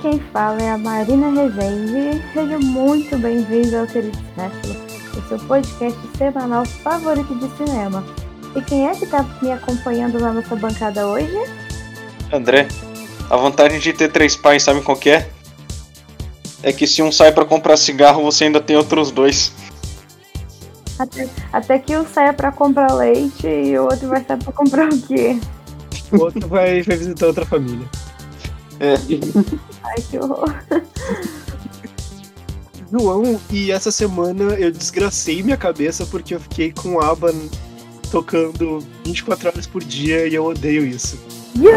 Quem fala é a Marina Rezende. Seja muito bem-vindo ao Querido Cinéfilo, o seu podcast semanal favorito de cinema. E quem é que tá me acompanhando na nossa bancada hoje? André, a vantagem de ter três pais, sabe qual que é? É que se um sai para comprar cigarro, você ainda tem outros dois. Até, até que um saia para comprar leite e o outro vai sair para comprar o quê? O outro vai, vai visitar outra família. É. Ai, que horror. João, e essa semana eu desgracei minha cabeça porque eu fiquei com a aba tocando 24 horas por dia e eu odeio isso. You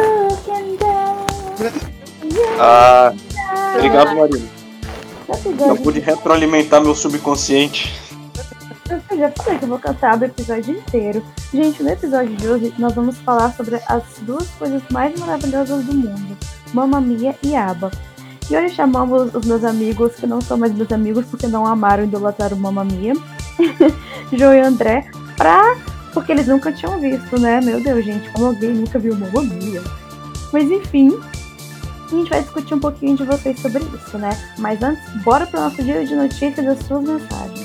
can dance. You Ah, can obrigado, Marina. dance. Eu pude retroalimentar meu subconsciente. Eu já falei que eu vou cantar o episódio inteiro. Gente, no episódio de hoje nós vamos falar sobre as duas coisas mais maravilhosas do mundo: Mamma Mia e ABBA. E hoje chamamos os meus amigos, que não são mais meus amigos porque não amaram e idolatraram Mamma Mia, João e André, pra. porque eles nunca tinham visto, né? Meu Deus, gente, como alguém nunca viu Mamma Mia? Mas enfim, a gente vai discutir um pouquinho de vocês sobre isso, né? Mas antes, bora pro nosso dia de notícias das suas mensagens.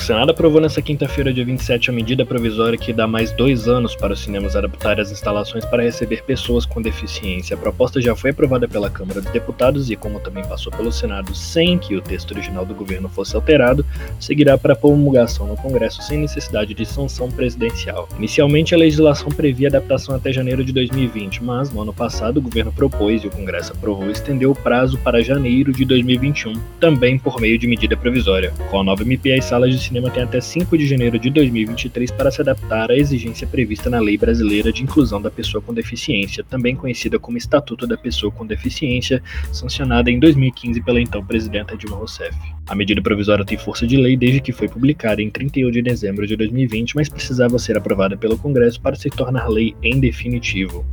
Senado aprovou nesta quinta-feira, dia 27, a medida provisória que dá mais dois anos para os cinemas adaptarem as instalações para receber pessoas com deficiência. A proposta já foi aprovada pela Câmara dos Deputados e, como também passou pelo Senado sem que o texto original do governo fosse alterado, seguirá para promulgação no Congresso sem necessidade de sanção presidencial. Inicialmente, a legislação previa adaptação até janeiro de 2020, mas no ano passado o governo propôs e o Congresso aprovou estender o prazo para janeiro de 2021, também por meio de medida provisória. Com a nova MP, as salas de cinema têm até 5 de janeiro de 2023 para se adaptar à exigência prevista na Lei Brasileira de Inclusão da Pessoa com Deficiência, também conhecida como Estatuto da Pessoa com Deficiência, sancionada em 2015 pela então presidenta Dilma Rousseff. A medida provisória tem força de lei desde que foi publicada em 31 de dezembro de 2020, mas precisava ser aprovada pelo Congresso para se tornar lei em definitivo.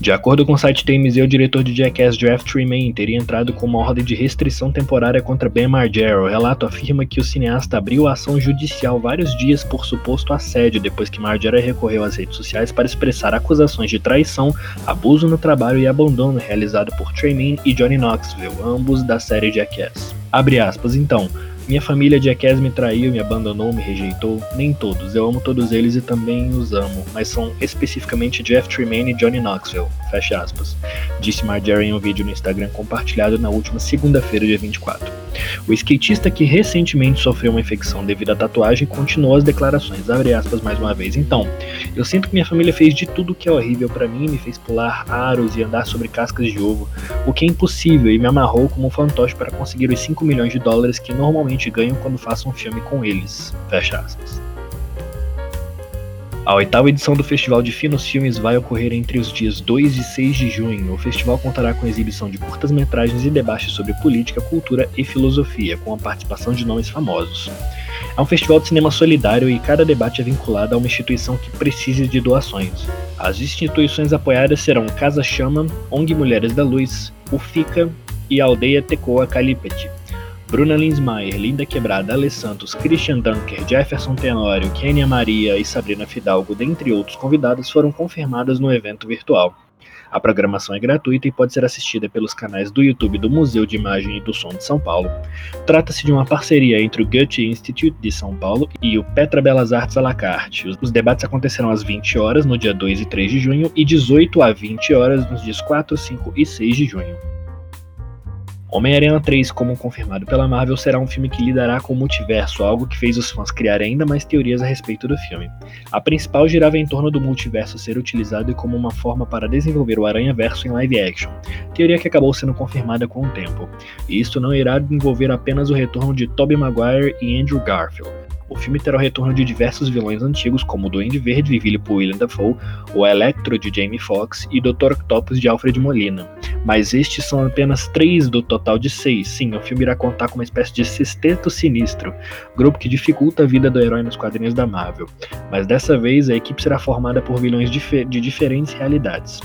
De acordo com o site TMZ, o diretor de Jackass Draft Remain teria entrado com uma ordem de restrição temporária contra Ben Margera. O relato afirma que o cineasta abriu ação judicial vários dias por suposto assédio depois que Margera recorreu às redes sociais para expressar acusações de traição, abuso no trabalho e abandono realizado por Tremaine e Johnny Knoxville, ambos da série Jackass. Abre aspas, então. Minha família Jackass me traiu, me abandonou, me rejeitou. Nem todos, eu amo todos eles e também os amo, mas são especificamente Jeff Tremaine e Johnny Knoxville. Fecha aspas. Disse Marjorie em um vídeo no Instagram compartilhado na última segunda-feira, dia 24. O skatista que recentemente sofreu uma infecção devido à tatuagem continuou as declarações, abre aspas mais uma vez. Então, eu sinto que minha família fez de tudo que é horrível para mim, me fez pular aros e andar sobre cascas de ovo, o que é impossível e me amarrou como um fantoche para conseguir os 5 milhões de dólares que normalmente ganham quando faço um filme com eles. Fecha aspas. A oitava edição do Festival de Finos Filmes vai ocorrer entre os dias 2 e 6 de junho. O festival contará com exibição de curtas-metragens e debates sobre política, cultura e filosofia, com a participação de nomes famosos. É um festival de cinema solidário e cada debate é vinculado a uma instituição que precise de doações. As instituições apoiadas serão Casa Chama, ONG Mulheres da Luz, o FICA e a Aldeia Tecoa Calipete. Bruna Linsmaier, Linda Quebrada, Ale Santos, Christian Dunker, Jefferson Tenório, Kênia Maria e Sabrina Fidalgo, dentre outros convidados, foram confirmadas no evento virtual. A programação é gratuita e pode ser assistida pelos canais do YouTube do Museu de Imagem e do Som de São Paulo. Trata-se de uma parceria entre o Goethe Institute de São Paulo e o Petra Belas Artes à la carte. Os debates acontecerão às 20 horas no dia 2 e 3 de junho e 18 a 20 horas nos dias 4, 5 e 6 de junho. Homem-Aranha 3, como confirmado pela Marvel, será um filme que lidará com o multiverso, algo que fez os fãs criarem ainda mais teorias a respeito do filme. A principal girava em torno do multiverso ser utilizado como uma forma para desenvolver o Aranha-Verso em live action, teoria que acabou sendo confirmada com o tempo. E isto não irá envolver apenas o retorno de Tobey Maguire e Andrew Garfield. O filme terá o retorno de diversos vilões antigos, como o Duende Verde de Philip William Dafoe, o Electro de Jamie Foxx e Dr. Octopus de Alfred Molina. Mas estes são apenas três do total de seis. Sim, o filme irá contar com uma espécie de sexteto sinistro, grupo que dificulta a vida do herói nos quadrinhos da Marvel. Mas dessa vez a equipe será formada por vilões de diferentes realidades.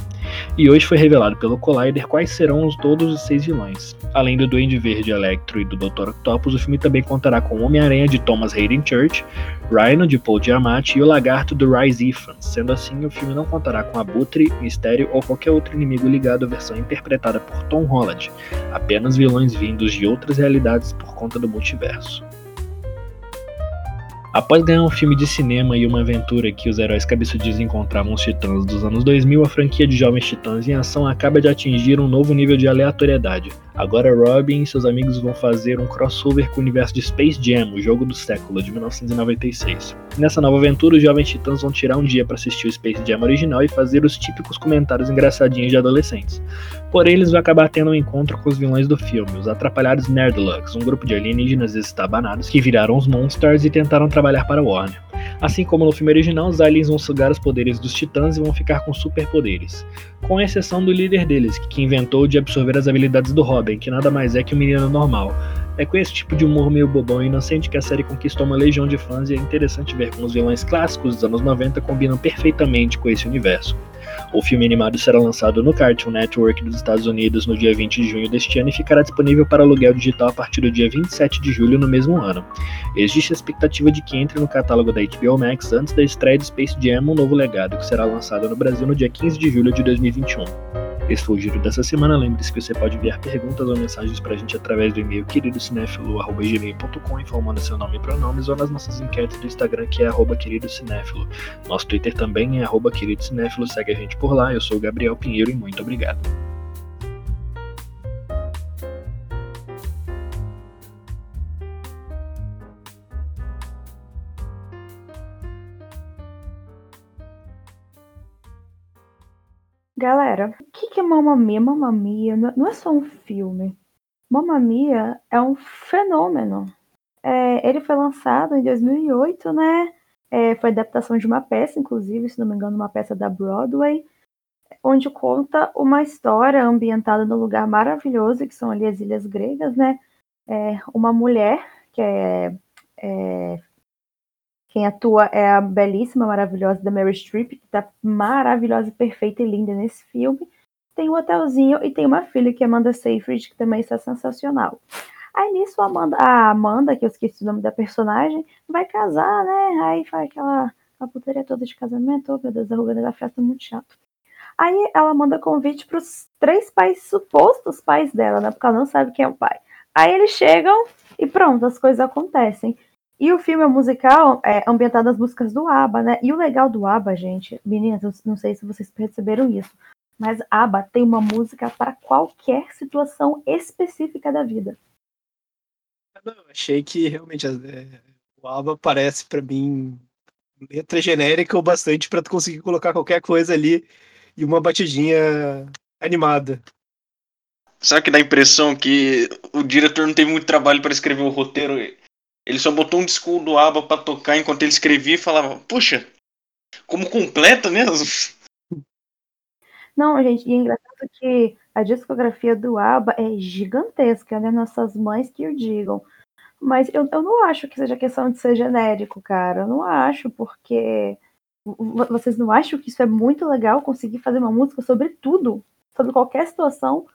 E hoje foi revelado pelo Collider quais serão os, todos os seis vilões. Além do Duende Verde, Electro e do Dr. Octopus, o filme também contará com Homem-Aranha de Thomas Hayden Church, Rhino de Paul Giamatti e o Lagarto do Rise Ifans. Sendo assim, o filme não contará com Abutre, Mistério ou qualquer outro inimigo ligado à versão interpretada por Tom Holland, apenas vilões vindos de outras realidades por conta do multiverso. Após ganhar um filme de cinema e uma aventura que os heróis cabeçudinhos encontravam os titãs dos anos 2000, a franquia de Jovens Titãs em Ação acaba de atingir um novo nível de aleatoriedade. Agora Robin e seus amigos vão fazer um crossover com o universo de Space Jam, o jogo do século de 1996. Nessa nova aventura, os Jovens Titãs vão tirar um dia para assistir o Space Jam original e fazer os típicos comentários engraçadinhos de adolescentes. Porém, eles vão acabar tendo um encontro com os vilões do filme, os atrapalhados Nerdlugs, um grupo de alienígenas estabanados que viraram os Monsters e tentaram trabalhar para Warner. Assim como no filme original, os aliens vão sugar os poderes dos titãs e vão ficar com superpoderes. Com exceção do líder deles, que inventou de absorver as habilidades do Robin, que nada mais é que um menino normal. É com esse tipo de humor meio bobão e inocente que a série conquistou uma legião de fãs e é interessante ver como os vilões clássicos dos anos 90 combinam perfeitamente com esse universo. O filme animado será lançado no Cartoon Network dos Estados Unidos no dia 20 de junho deste ano e ficará disponível para aluguel digital a partir do dia 27 de julho no mesmo ano. Existe a expectativa de que entre no catálogo da HBO Max antes da estreia de Space Jam Um Novo Legado, que será lançado no Brasil no dia 15 de julho de 2021. Esse foi o giro dessa semana. Lembre-se que você pode enviar perguntas ou mensagens pra gente através do e-mail queridocinéfilo.com, informando seu nome e pronomes, ou nas nossas enquetes do Instagram, que é queridocinéfilo. Nosso Twitter também é queridocinéfilo. Segue a gente por lá. Eu sou o Gabriel Pinheiro e muito obrigado. Galera, o que, que é Mamma Mia? Mamma Mia não é só um filme. Mamma Mia é um fenômeno. É, ele foi lançado em 2008, né? É, foi adaptação de uma peça, inclusive, se não me engano, uma peça da Broadway, onde conta uma história ambientada num lugar maravilhoso, que são ali as ilhas gregas, né? É, uma mulher que é, é quem atua é a belíssima, maravilhosa da Mary Streep, que tá maravilhosa, perfeita e linda nesse filme. Tem um hotelzinho e tem uma filha que é Amanda Seyfried, que também está sensacional. Aí nisso a Amanda, a Amanda, que eu esqueci o nome da personagem, vai casar, né? Aí faz aquela a putaria toda de casamento. Oh, meu Deus, a rolê da festa é muito chato. Aí ela manda convite para os três pais, supostos pais dela, né? Porque ela não sabe quem é o pai. Aí eles chegam e pronto, as coisas acontecem. E o filme é musical é ambientado nas músicas do ABBA, né? E o legal do ABBA, gente, meninas, não sei se vocês perceberam isso, mas ABBA tem uma música para qualquer situação específica da vida. Não, achei que realmente é, o ABBA parece para mim letra genérica o bastante para tu conseguir colocar qualquer coisa ali e uma batidinha animada. Sabe que dá a impressão que o diretor não teve muito trabalho para escrever o roteiro ele só botou um disco do ABBA pra tocar enquanto ele escrevia e falava, puxa, como completa mesmo. Não, gente, e é engraçado que a discografia do ABBA é gigantesca, né? Nossas mães que o digam. Mas eu, eu não acho que seja questão de ser genérico, cara. Eu não acho, porque vocês não acham que isso é muito legal conseguir fazer uma música sobre tudo, sobre qualquer situação,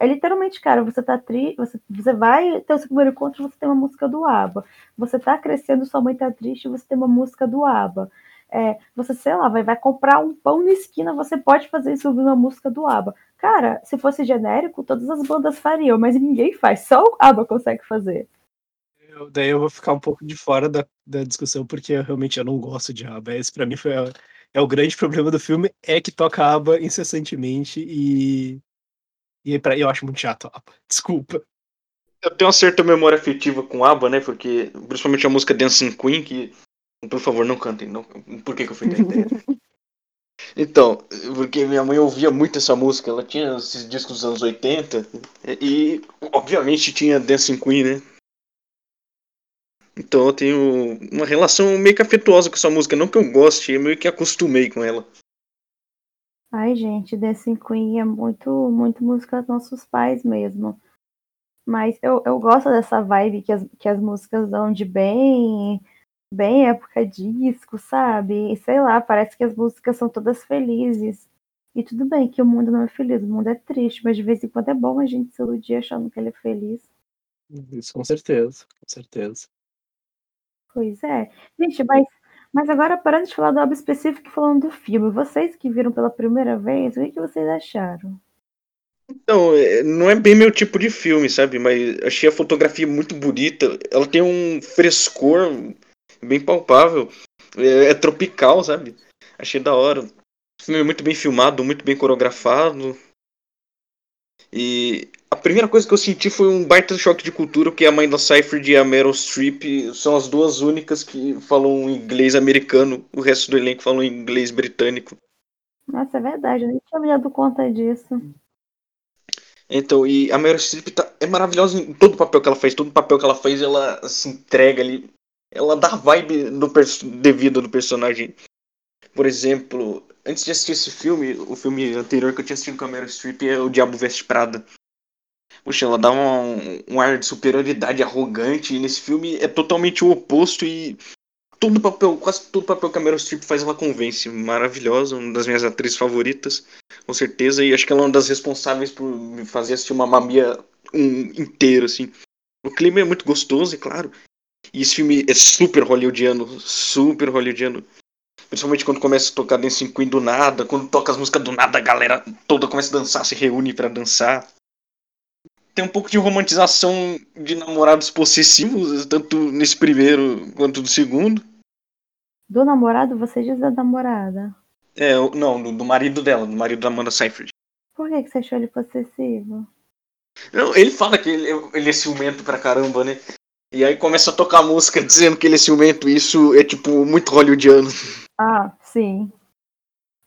é literalmente, cara, você tá triste, você, você vai ter o seu primeiro encontro, você tem uma música do ABBA. Você tá crescendo, sua mãe tá triste, você tem uma música do ABBA. É, você, sei lá, vai, vai comprar um pão na esquina, você pode fazer isso ouvindo uma música do ABBA. Cara, se fosse genérico, todas as bandas fariam, mas ninguém faz, só o ABBA consegue fazer. Eu, daí eu vou ficar um pouco de fora da, da discussão, porque eu, realmente eu não gosto de ABBA. Esse pra mim foi é o grande problema do filme, é que toca ABBA incessantemente e e pra, eu acho muito chato, desculpa. Eu tenho uma certa memória afetiva com ABBA, né? Porque, principalmente a música Dancing Queen, que, por favor, não cantem. Não, por que, que eu fui entender? então, porque minha mãe ouvia muito essa música, ela tinha esses discos dos anos 80 e, obviamente, tinha Dancing Queen, né? Então eu tenho uma relação meio que afetuosa com essa música. Não que eu goste, eu meio que acostumei com ela. Ai, gente, Dancing Queen é muito, muito música dos nossos pais mesmo. Mas eu, eu gosto dessa vibe que as, que as músicas dão de bem, bem época disco, sabe? E sei lá, parece que as músicas são todas felizes. E tudo bem que o mundo não é feliz, o mundo é triste, mas de vez em quando é bom a gente se iludir achando que ele é feliz. Isso com certeza, com certeza. Pois é. Gente, mas, mas agora parando de falar do álbum específico e falando do filme, vocês que viram pela primeira vez, o que, que vocês acharam? Então, é, não é bem meu tipo de filme, sabe? Mas achei a fotografia muito bonita. Ela tem um frescor bem palpável. É, é tropical, sabe? Achei da hora. O filme é muito bem filmado, muito bem coreografado. E a primeira coisa que eu senti foi um baita choque de cultura, porque a mãe da Seyfried e a Meryl Streep são as duas únicas que falam inglês americano, o resto do elenco fala inglês britânico. Nossa, é verdade, eu nem tinha me dado conta disso. Então, e a Meryl Streep tá, é maravilhosa em todo o papel que ela faz, todo o papel que ela faz, ela se entrega ali, ela dá a vibe do devido do personagem. Por exemplo, antes de assistir esse filme, o filme anterior que eu tinha assistido com a Meryl Streep é O Diabo Veste Prada. Poxa, ela dá um, um ar de superioridade arrogante, e nesse filme é totalmente o oposto e todo papel, quase todo papel que a Meryl Streep faz ela convence. Maravilhosa, uma das minhas atrizes favoritas, com certeza, e acho que ela é uma das responsáveis por me fazer assistir uma mamia um, inteiro, assim. O clima é muito gostoso, é claro. E esse filme é super hollywoodiano, super hollywoodiano. Principalmente quando começa a tocar Dancing Queen do nada, quando toca as músicas do nada, a galera toda começa a dançar, se reúne para dançar tem um pouco de romantização de namorados possessivos, tanto nesse primeiro quanto no segundo. Do namorado, você diz da namorada? É, não, do, do marido dela, do marido da Amanda Seyfried. Por que, que você achou ele possessivo? Não, ele fala que ele, ele é ciumento pra caramba, né? E aí começa a tocar música dizendo que ele é ciumento, e isso é tipo muito hollywoodiano. Ah, sim.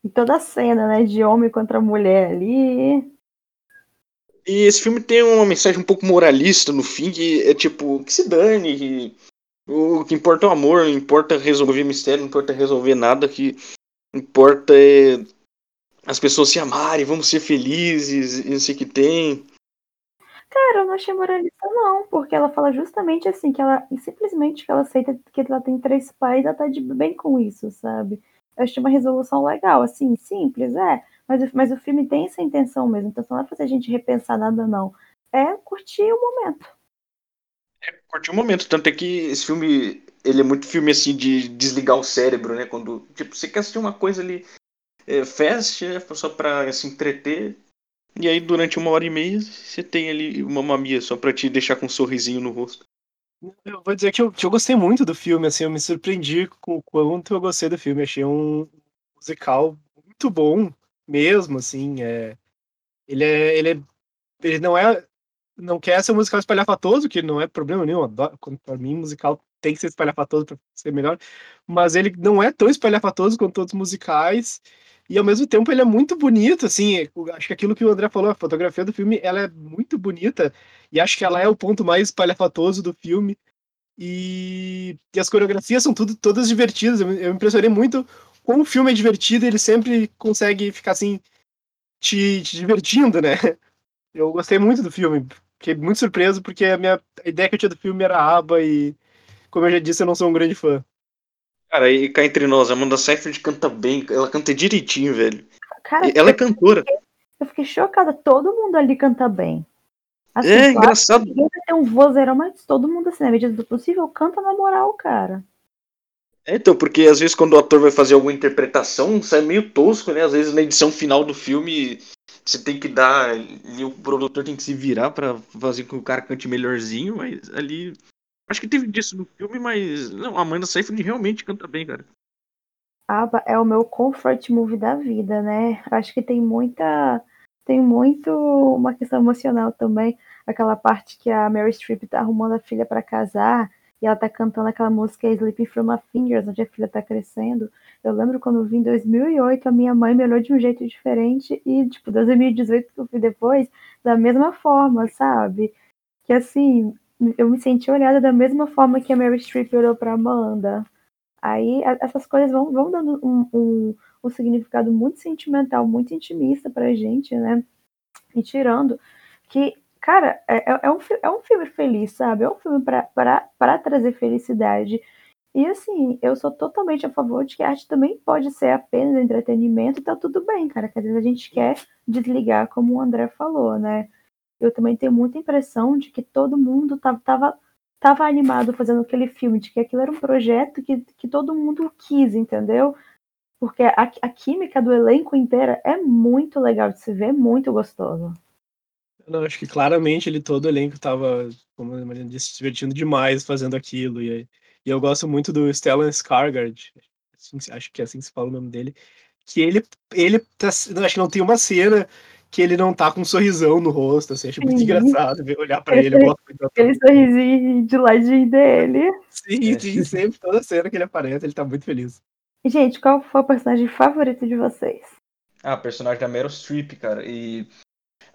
E toda a cena, né, de homem contra mulher ali. E esse filme tem uma mensagem um pouco moralista no fim, que é tipo, que se dane, que o que importa é o amor, não importa resolver mistério, não importa resolver nada, que importa é as pessoas se amarem, vamos ser felizes, e não sei o que tem. Cara, eu não achei moralista não, porque ela fala justamente assim, que ela simplesmente que ela aceita que ela tem três pais, ela tá de bem com isso, sabe? Eu achei uma resolução legal, assim, simples, é. Mas, mas o filme tem essa intenção mesmo. Então não é fazer a gente repensar nada, não. É curtir o momento. É curtir o momento. Tanto é que esse filme, ele é muito filme assim de desligar o cérebro, né? Quando, tipo, você quer assistir uma coisa ali, é, fast, é só pra se entreter. E aí, durante uma hora e meia, você tem ali uma mamia só pra te deixar com um sorrisinho no rosto. Eu vou dizer que eu, que eu gostei muito do filme, assim, eu me surpreendi com o quanto eu gostei do filme. Achei um musical muito bom mesmo, assim, é, ele é, ele é, ele não é, não quer ser um musical espalhafatoso, que não é problema nenhum, adoro, pra mim musical tem que ser espalhafatoso para ser melhor, mas ele não é tão espalhafatoso quanto outros musicais, e ao mesmo tempo ele é muito bonito, assim, acho que aquilo que o André falou, a fotografia do filme, ela é muito bonita, e acho que ela é o ponto mais espalhafatoso do filme, e, e as coreografias são tudo, todas divertidas, eu, eu me impressionei muito como o filme é divertido, ele sempre consegue ficar assim, te, te, divertindo, né? Eu gostei muito do filme. Fiquei muito surpreso, porque a minha a ideia que eu tinha do filme era aba e, como eu já disse, eu não sou um grande fã. Cara, e cá entre nós, a Amanda Seyfried canta bem, ela canta direitinho, velho. Cara, ela é cantora. Eu fiquei, eu fiquei chocada, todo mundo ali canta bem. Assim, é, engraçado. Ninguém ter um vozeirão, mas todo mundo, assim, na medida do possível, canta na moral, cara. É, então, porque às vezes quando o ator vai fazer alguma interpretação, sai meio tosco, né? Às vezes na edição final do filme você tem que dar. E o produtor tem que se virar para fazer com que o cara cante melhorzinho, mas ali. Acho que teve disso no filme, mas. Não, a Amanda Seyfried realmente canta bem, cara. ABBA é o meu comfort movie da vida, né? Acho que tem muita. Tem muito uma questão emocional também. Aquela parte que a Mary Streep tá arrumando a filha para casar e ela tá cantando aquela música Sleeping From My Fingers, onde a filha tá crescendo. Eu lembro quando eu vi em 2008, a minha mãe me olhou de um jeito diferente e, tipo, 2018 que eu fui depois, da mesma forma, sabe? Que assim, eu me senti olhada da mesma forma que a Mary Streep olhou pra Amanda. Aí essas coisas vão, vão dando um, um, um significado muito sentimental, muito intimista pra gente, né? E tirando que, cara, é, é, é um, é um filme feliz, sabe? É um filme para trazer felicidade. E assim, eu sou totalmente a favor de que a arte também pode ser apenas entretenimento, tá tudo bem, cara. Que às vezes a gente quer desligar, como o André falou, né? Eu também tenho muita impressão de que todo mundo tava, tava, tava animado fazendo aquele filme, de que aquilo era um projeto que, que todo mundo quis, entendeu? Porque a, a química do elenco inteiro é muito legal de se ver, muito gostoso. Não, acho que claramente ele todo o elenco tava, como a Mariana disse, se divertindo demais fazendo aquilo. E, e eu gosto muito do Stellan Skarsgård, acho que é assim que se fala o nome dele, que ele, ele tá, acho que não tem uma cena que ele não tá com um sorrisão no rosto, assim, acho muito engraçado ver, olhar pra ele. ele aquele sorrisinho de ladinho dele. Sim, é. sim, sempre, toda cena que ele aparece, ele tá muito feliz. Gente, qual foi o personagem favorito de vocês? Ah, personagem da Meryl Streep, cara. E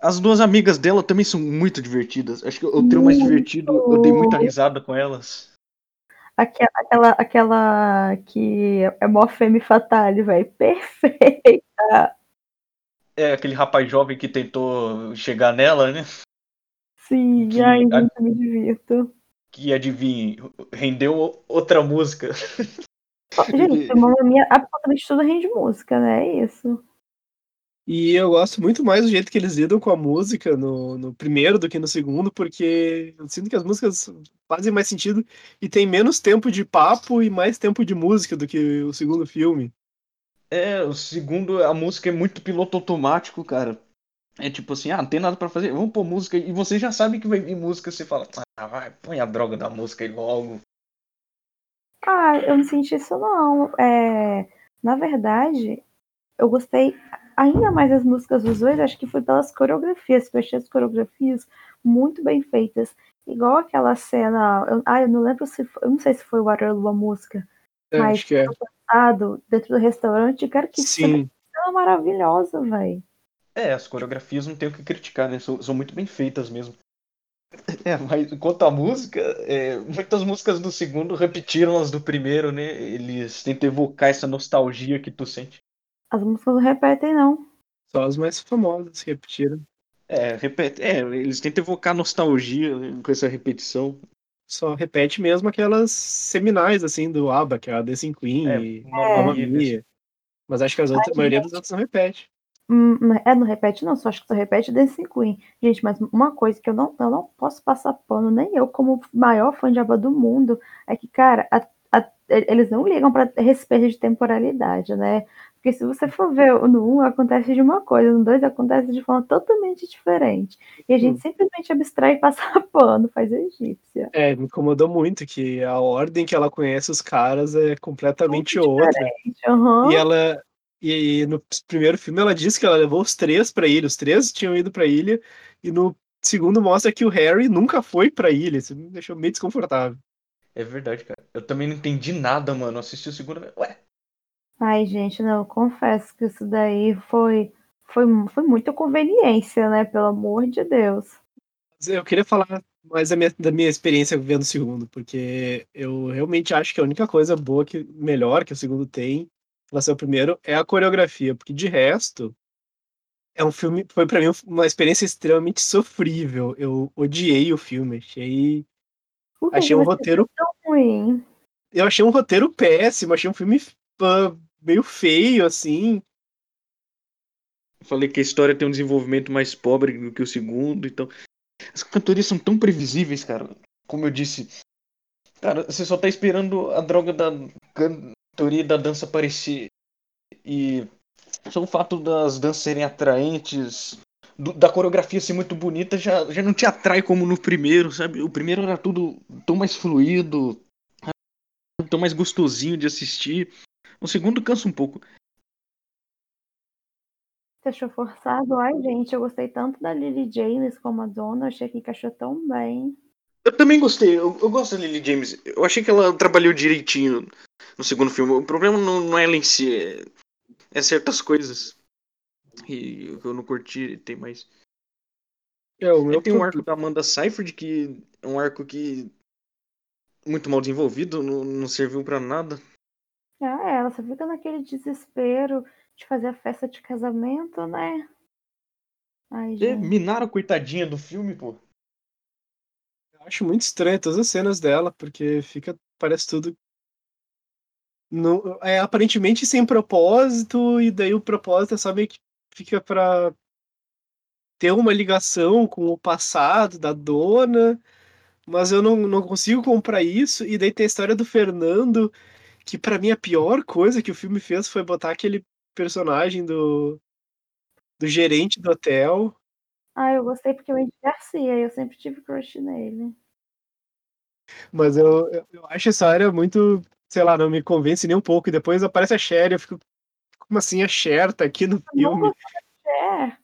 as duas amigas dela também são muito divertidas. Acho que o trio mais divertido, eu dei muita risada com elas. Aquela, aquela, aquela que é mó femme fatale, velho. Perfeita. É, aquele rapaz jovem que tentou chegar nela, né? Sim, que, ai, a, muito me divirto. Que adivinhe, rendeu outra música. Gente, Mamma Mia, absolutamente tudo rende música, né? É isso. E eu gosto muito mais do jeito que eles lidam com a música no, no primeiro do que no segundo, porque eu sinto que as músicas fazem mais sentido e tem menos tempo de papo e mais tempo de música do que o segundo filme. É, o segundo, a música é muito piloto automático, cara. É tipo assim, ah, não tem nada para fazer, vamos pôr música. E você já sabe que vai vir música, você fala, ah, vai, põe a droga da música aí logo. Ah, eu não senti isso não. É, na verdade, eu gostei ainda mais das músicas dos dois, acho que foi pelas coreografias, que eu achei as coreografias muito bem feitas. Igual aquela cena. Eu, ah, eu não lembro se eu não sei se foi o Waterloo a música. É, mas acho que é. Passado, dentro do restaurante, cara, que Sim. cena maravilhosa, velho. É, as coreografias não tem o que criticar, né? São, são muito bem feitas mesmo. É, mas quanto à música, é, muitas músicas do segundo repetiram as do primeiro, né? Eles tentam evocar essa nostalgia que tu sente. As músicas não repetem, não. Só as mais famosas repetiram. É, repete, é, eles tentam evocar nostalgia né, com essa repetição. Só repete mesmo aquelas seminais, assim, do ABBA, que é a Dancing Queen É, e Mamma Mia. Mia. Mas acho que as outras, a Ai, maioria gente. dos outros não repete. Hum, é, não repete, não, só acho que só repete Dancing Queen. Gente, mas uma coisa que eu não, eu não posso passar pano, nem eu, como maior fã de ABBA do mundo, é que, cara, a- a- eles não ligam pra respeito de temporalidade, né? Porque se você for ver no 1, acontece de uma coisa, no 2 acontece de forma totalmente diferente. E a gente Hum. simplesmente abstrai e passa pano, faz a egípcia. É, me incomodou muito que a ordem que ela conhece os caras é completamente Muito outra. Aham. E ela. E no primeiro filme ela disse que ela levou os três pra ilha, os três tinham ido pra ilha, e no segundo mostra que o Harry nunca foi pra ilha. Isso me deixou meio desconfortável. É verdade, cara. Eu também não entendi nada, mano. Eu assisti o segundo. Ué, Ai, gente, não, eu confesso que isso daí foi, foi, foi muita conveniência, né? Pelo amor de Deus. Eu queria falar mais da minha, da minha experiência vendo o segundo, porque eu realmente acho que a única coisa boa, que melhor que o segundo tem, em relação ao primeiro, é a coreografia, porque de resto, é um filme, foi pra mim uma experiência extremamente sofrível. Eu odiei o filme, achei, que achei um roteiro, tão ruim? eu achei um roteiro péssimo, achei um filme meio feio, assim. eu falei que a história tem um desenvolvimento mais pobre do que o segundo, então. As cantorias são tão previsíveis, cara. Como eu disse. Cara, você só tá esperando a droga da cantoria da dança aparecer. E só o fato das danças serem atraentes, do- da coreografia ser muito bonita, já, já não te atrai como no primeiro, sabe? O primeiro era tudo tão mais fluido, tão mais gostosinho de assistir. O segundo cansa um pouco. Você achou forçado? Ai, gente, eu gostei tanto da Lily James como a Dona, achei que encaixou tão bem. Eu também gostei, eu, eu gosto da Lily James. Eu achei que ela trabalhou direitinho no segundo filme. O problema não, não é ela em si, é, é certas coisas. E eu não curti, tem mais. É, o meu tem um arco da Amanda Seyfried que é um arco que muito mal desenvolvido, não, não serviu pra nada. Ah, é, você fica naquele desespero de fazer a festa de casamento, né? Ai, É, gente. minaram a coitadinha do filme, pô. Eu acho muito estranho todas as cenas dela, porque fica. Parece tudo. Não, é aparentemente sem propósito, e daí o propósito é só meio que fica pra ter uma ligação com o passado da dona, mas eu não, não consigo comprar isso. E daí tem a história do Fernando, que pra mim a pior coisa que o filme fez foi botar aquele personagem do, do gerente do hotel. Ah, eu gostei porque o Andy Garcia, eu sempre tive crush nele. Mas eu, eu, eu acho essa área muito, sei lá, não me convence nem um pouco. E depois aparece a Cher e eu fico, como assim a Cher tá aqui no Não filme? É,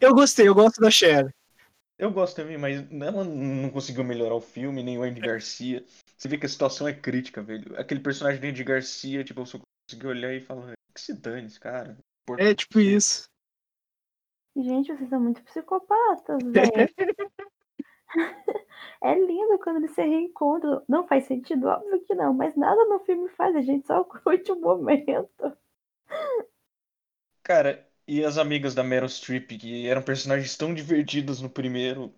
Eu gostei, eu gosto da Cher. Eu gosto também, mas ela não conseguiu melhorar o filme, nem o Andy Garcia. Você vê que a situação é crítica, velho. Aquele personagem do Andy Garcia, tipo, eu só consegui olhar e falar, que se dane esse cara. É tipo isso. gente, vocês são muito psicopatas, velho. É lindo quando eles se reencontram. Não faz sentido, óbvio que não, mas nada no filme faz, a gente só curte o momento. Cara, e as amigas da Meryl Streep, que eram personagens tão divertidas no primeiro.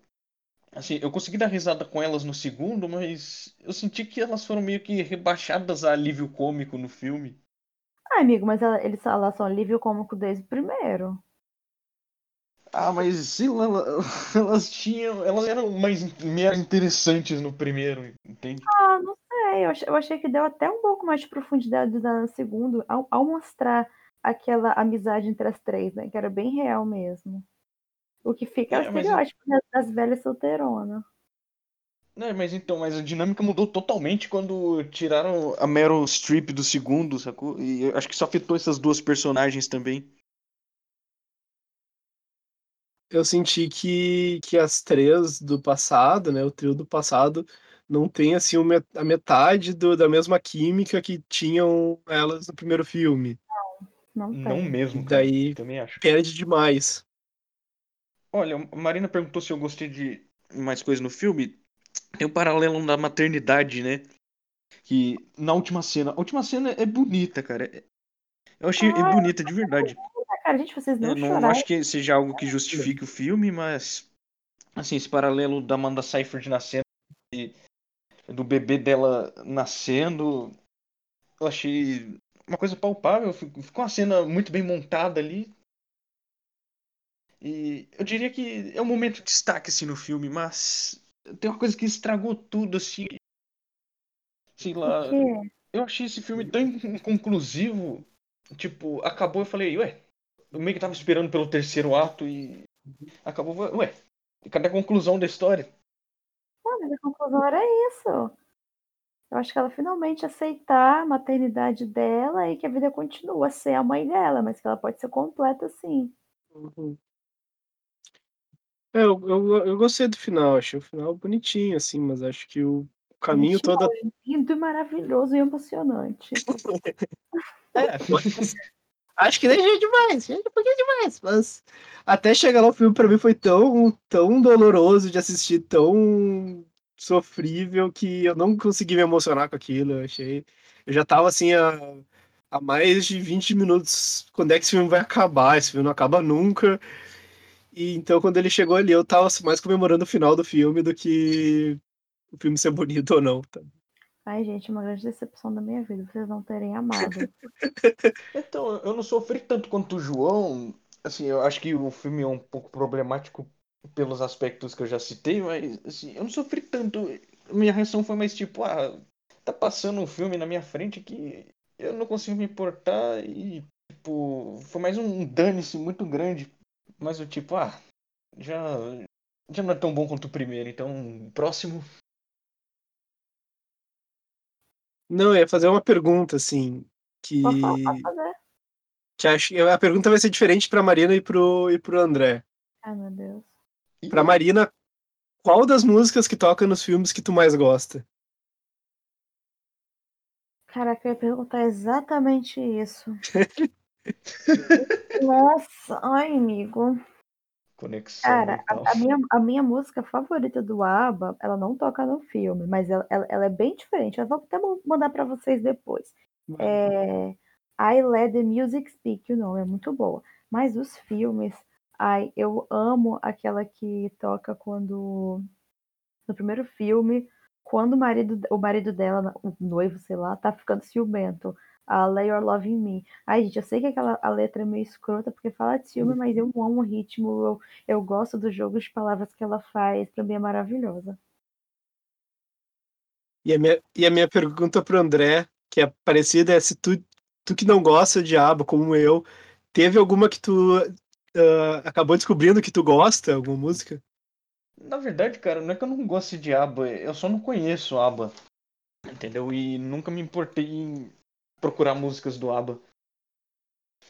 Assim, eu consegui dar risada com elas no segundo, mas eu senti que elas foram meio que rebaixadas a alívio cômico no filme. Ah, amigo, mas ela, eles elas são alívio cômico desde o primeiro. Ah, mas sei lá, ela- elas tinham. Elas eram mais meio interessantes no primeiro, entende? Ah, não sei, eu achei, eu achei que deu até um pouco mais de profundidade no segundo, ao, ao mostrar aquela amizade entre as três, né? Que era bem real mesmo. O que fica é o É, mas- estereótipo das, das velhas solteironas. Né, mas então, mas a dinâmica mudou totalmente quando tiraram a Meryl Streep do segundo, sacou? E eu acho que isso afetou essas duas personagens também. Eu senti que, que as três do passado, né, o trio do passado, não tem assim o met- a metade do, da mesma química que tinham elas no primeiro filme. Não tem. Não mesmo, cara. Daí Também acho. perde demais. Olha, a Marina perguntou se eu gostei de mais coisas no filme. Tem o paralelo da maternidade, né? Que na última cena. A última cena é bonita, cara. Eu achei Ah, bonita de verdade. Cara, gente, vocês não Eu não acho que seja algo que justifique o filme, mas. Assim, esse paralelo da Amanda Seyfried nascendo e do bebê dela nascendo. Eu achei uma coisa palpável. Ficou ficou uma cena muito bem montada ali. E eu diria que é um momento de destaque assim, no filme, mas tem uma coisa que estragou tudo, assim. Sei lá. Eu achei esse filme tão inconclusivo. Tipo, acabou, eu falei, ué, eu meio que tava esperando pelo terceiro ato e acabou, ué, cadê a conclusão da história? Ah, mas a conclusão era isso. Eu acho que ela finalmente aceitar a maternidade dela e que a vida continua a ser a mãe dela, mas que ela pode ser completa sim. É, eu, eu, eu gostei do final, achei o final bonitinho, assim, mas acho que o caminho todo. Lindo e maravilhoso e emocionante. É, acho que deixei demais, deixei um pouquinho demais, mas até chegar lá o filme pra mim foi tão, tão doloroso de assistir, tão sofrível que eu não consegui me emocionar com aquilo. Eu achei. Eu já tava assim há, há mais de 20 minutos. Quando é que esse filme vai acabar? Esse filme não acaba nunca. E então, quando ele chegou ali, eu tava mais comemorando o final do filme do que o filme ser bonito ou não. tá? Ai, gente, uma grande decepção da minha vida, vocês não terem amado. Então, eu não sofri tanto quanto o João. Assim, eu acho que o filme é um pouco problemático pelos aspectos que eu já citei, mas assim, eu não sofri tanto. Minha reação foi mais tipo, ah, tá passando um filme na minha frente que eu não consigo me importar e, tipo, foi mais um dane-se muito grande. Mas o tipo, ah, já, já não é tão bom quanto o primeiro, então, próximo. Não, eu ia fazer uma pergunta, assim, que, que acho a pergunta vai ser diferente pra Marina e pro, e pro André. Ai, meu Deus. Pra Marina, qual das músicas que toca nos filmes que tu mais gosta? Caraca, eu ia perguntar exatamente isso. Nossa, ai, amigo. Conexão Cara, a, a minha, a minha música favorita do ABBA, ela não toca no filme, mas ela, ela, ela é bem diferente. Eu vou até mandar pra vocês depois. É I Let the Music Speak, o nome é muito boa. Mas os filmes, ai, eu amo aquela que toca quando no primeiro filme, quando o marido, o marido dela, o noivo, sei lá, tá ficando ciumento. A Lay Your Love in Me. Ai, gente, eu sei que aquela a letra é meio escrota porque fala de ciúme, mas eu amo o ritmo, eu, eu gosto do jogo de palavras que ela faz, pra mim é maravilhosa. E a minha, e a minha pergunta pro André, que é parecida, é se tu, tu que não gosta de aba, como eu, teve alguma que tu uh, acabou descobrindo que tu gosta, alguma música? Na verdade, cara, não é que eu não goste de ABBA, eu só não conheço ABBA. Entendeu? E nunca me importei em procurar músicas do ABBA.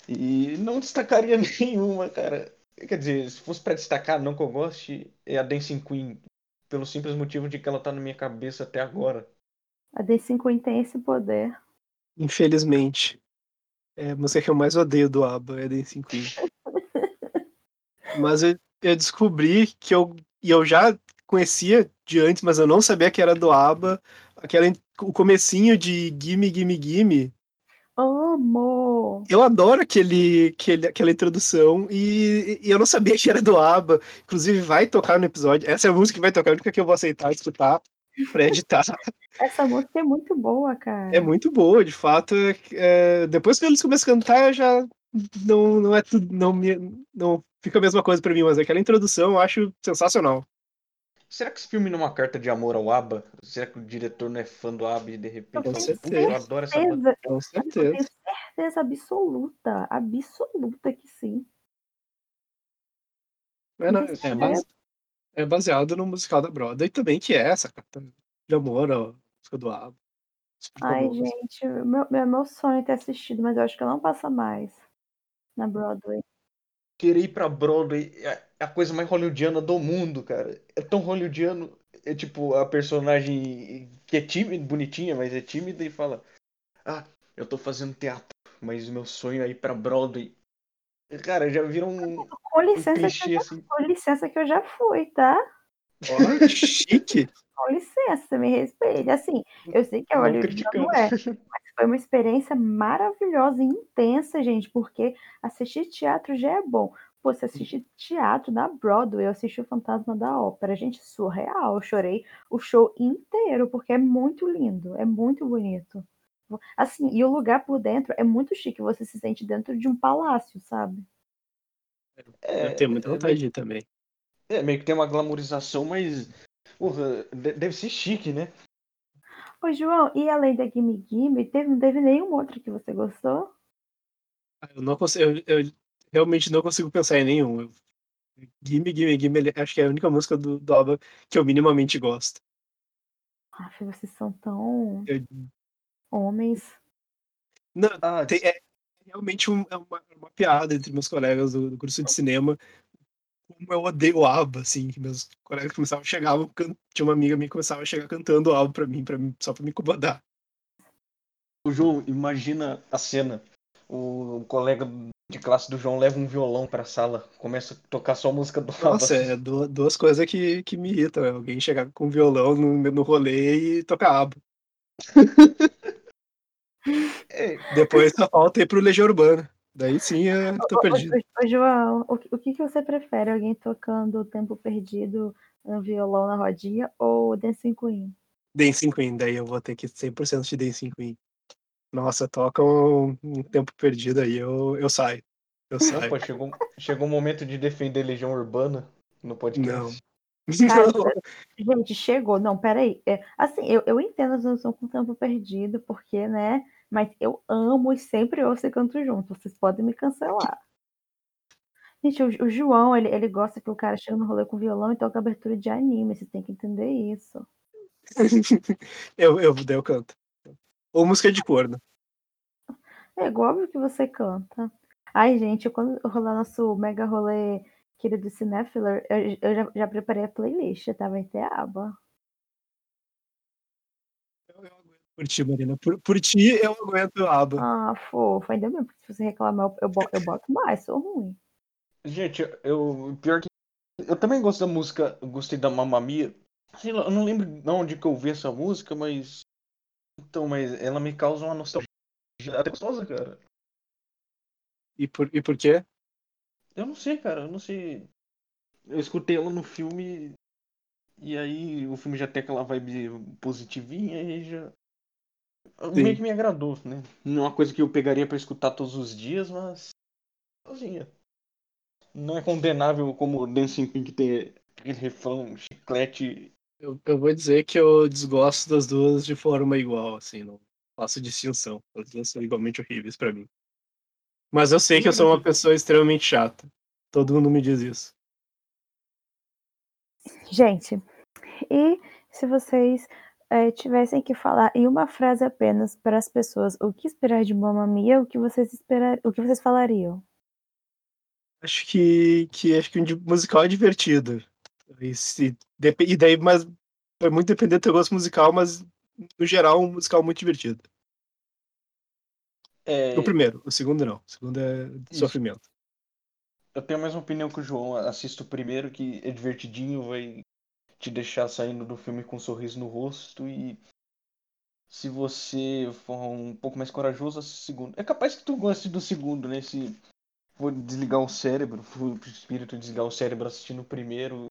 E não destacaria nenhuma, cara. Quer dizer, se fosse para destacar, não que eu goste, é a Dancing Queen. Pelo simples motivo de que ela tá na minha cabeça até agora. A Dancing Queen tem esse poder. Infelizmente. É a música que eu mais odeio do ABBA, é a Dancing Queen. Mas eu, eu descobri que eu e eu já conhecia de antes, mas eu não sabia que era do ABBA. Aquela, o comecinho de Gimme, Gimme, Gimme. Eu adoro aquele, aquele, aquela introdução e, e, eu não sabia que era do ABBA. Inclusive, vai tocar no episódio. Essa é a música que vai tocar, a única que eu vou aceitar escutar pra editar. Essa música é muito boa, cara. É muito boa, de fato. É, depois que eles começam a cantar, já não, não é tudo. Não, me, não fica a mesma coisa para mim, mas aquela introdução eu acho sensacional. Será que esse filme não é uma carta de amor ao ABBA? Será que o diretor não é fã do ABBA e de repente Com certeza. eu adoro essa banda? Com Eu certeza. tenho certeza absoluta, absoluta que sim. É, não, é, base- é baseado no musical da Broadway também, que é essa carta de amor, a música do ABBA. Ai, gente, meu, meu, meu sonho é ter assistido, mas eu acho que não passa mais na Broadway. Querer ir pra Broadway é a coisa mais hollywoodiana do mundo, cara. É tão hollywoodiano. É tipo a personagem que é tímida, bonitinha, mas é tímida e fala: Ah, eu tô fazendo teatro, mas o meu sonho é ir pra Broadway. Cara, já viram um, Com um licença, que clichê eu, assim. com licença que eu já fui, tá? Ó, chique. Com licença, me respeite. Assim, eu sei que a Não Hollywood criticando. não é, foi uma experiência maravilhosa e intensa, gente, porque assistir teatro já é bom. Pô, você assistir teatro na Broadway, eu assisti o Fantasma da Ópera, gente, surreal. Eu chorei o show inteiro, porque é muito lindo, é muito bonito. Assim, e o lugar por dentro é muito chique, você se sente dentro de um palácio, sabe? Eu tenho muita é, vontade de ir também. É, meio que tem uma glamorização, mas. Porra, de- deve ser chique, né? Ô, João, e além da Gimme Gimme, teve, não teve nenhum outro que você gostou? Ah, Eu não consigo, eu, eu realmente não consigo pensar em nenhum. Eu- Gimme, Gimme, Gimme, acho que é a única música do, do ABBA que eu minimamente gosto. Aff, vocês são tão Eu- homens. não, Ah, tem- é realmente um- é uma, uma piada entre meus colegas do, do curso de cinema. Como eu odeio o ABBA, assim, que meus colegas começavam a chegar, can- tinha uma amiga minha que começava a chegar cantando o ABBA pra mim, pra mim só pra me incomodar. O João, imagina a cena. O, colega de classe do João leva um violão pra sala, começa a tocar só a música do Nossa, ABBA. é du- duas coisas que, que me irritam. É alguém chegar com violão no, no rolê e tocar ABBA. É, Depois só falta ir pro Legião Urbana. Daí sim eu tô Ô, perdido. ô, ô, João, o, que- o que, que você prefere? Alguém tocando o tempo perdido no violão na rodinha ou Dancing Queen? Dancing Queen, daí eu vou ter que 100% de Dancing Queen. Nossa, toca um, um tempo perdido aí, eu, eu saio. Eu saio. Opa, chegou, chegou o momento de defender Legião Urbana no podcast. Cara, Gente, chegou. Não, peraí. É, assim, eu, eu entendo a solução com o tempo perdido, porque, né? Mas eu amo e sempre ouço e canto junto. Vocês podem me cancelar. Gente, o, o João, ele, ele gosta que o cara chega no rolê com violão e toca abertura de anime. Você tem que entender isso. eu, eu, eu canto. Ou música de corno. É igual óbvio que você canta. Ai, gente, quando rolar nosso mega rolê querido Cinefiler, eu, eu já, já preparei a playlist, tá? Vai ter aba. Eu, eu aguento por ti, Marina. Por, por ti, eu aguento a aba. Ah, fofo. Ainda bem, porque se você reclamar, eu, eu, bo- eu boto mais, sou ruim. Gente, eu. Pior que. Eu também gosto da música. Gostei da Mamma Mia. Sei lá, eu não lembro de onde que eu vi essa música, mas. Então, mas ela me causa uma nostalgia. Até gostosa, cara. E por, e por quê? Eu não sei, cara, eu não sei. Eu escutei ela no filme e aí o filme já tem aquela vibe positivinha e já. Sim. Meio que me agradou, né? Não é uma coisa que eu pegaria pra escutar todos os dias, mas. Sozinha. Não é condenável como Dancing Pink ter aquele refrão, chiclete. Eu, eu vou dizer que eu desgosto das duas de forma igual, assim, não faço distinção. As duas são igualmente horríveis pra mim. Mas eu sei que eu sou uma pessoa extremamente chata. Todo mundo me diz isso. Gente, e se vocês eh, tivessem que falar em uma frase apenas para as pessoas o que esperar de Mamma Mia, o que vocês esperar, o que vocês falariam? Acho que, que acho que um musical é divertido. E, se, e daí, mas vai muito depender do teu gosto musical, mas no geral um musical muito divertido. É, O primeiro, o segundo não. O segundo é Isso. sofrimento. eu tenho a mesma opinião que o João. Assisto o primeiro, que é divertidinho, vai te deixar saindo do filme com um sorriso no rosto e. Se você for um pouco mais corajoso, segundo. É capaz que tu goste do segundo, né? Se for desligar o cérebro, o espírito desligar o cérebro assistindo o primeiro,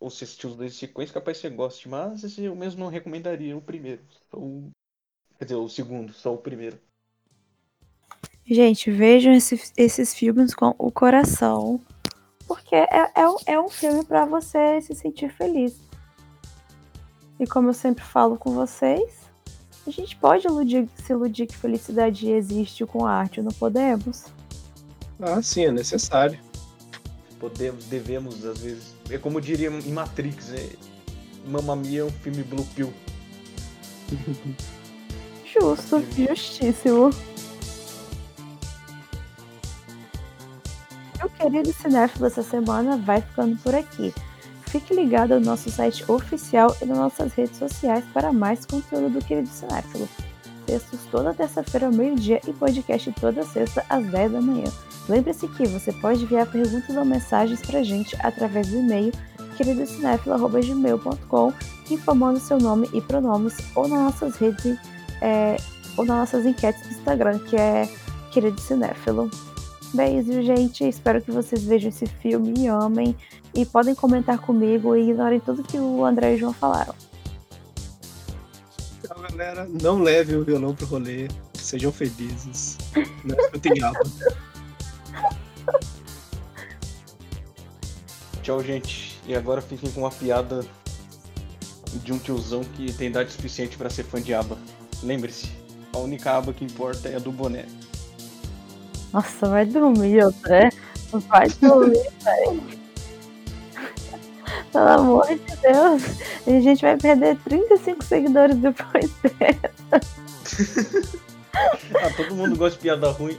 ou se assistir os dois em sequência, capaz que você goste. Mas eu mesmo não recomendaria o primeiro. Só o... Quer dizer, o segundo, só o primeiro. Gente, vejam esse- esses filmes com o coração, porque é, é um- é um filme para você se sentir feliz. E como eu sempre falo com vocês, a gente pode iludir- se iludir que felicidade existe com arte, não podemos? Ah, sim, é necessário. Podemos, devemos, às vezes. É como diria em Matrix, é... Mamma Mia é um filme Blue Pill. Justo, justíssimo. Querido cinéfilo, essa semana vai ficando por aqui. Fique ligado ao nosso site oficial e nas nossas redes sociais para mais conteúdo do Querido Cinéfilo. Textos toda terça-feira ao meio-dia e podcast toda sexta às 10 da manhã. Lembre-se que você pode enviar perguntas ou mensagens para a gente através do e-mail queridocinéfilo.gmail.com informando seu nome e pronomes ou nas nossas redes é, ou nas nossas enquetes do Instagram, que é Querido Cinéfilo. Beijo, gente. Espero que vocês vejam esse filme e amem. E podem comentar comigo e ignorem tudo que o André e o João falaram. Então, galera, não leve o violão pro rolê. Sejam felizes. Não escutem aba. Tchau, gente. E agora fiquem com uma piada de um tiozão que tem idade suficiente pra ser fã de aba. Lembre-se, a única aba que importa é a do boné. Nossa, vai dormir, André. Vai dormir, velho. Pelo amor de Deus. A gente vai perder 35 seguidores depois dessa. Ah, todo mundo gosta de piada ruim.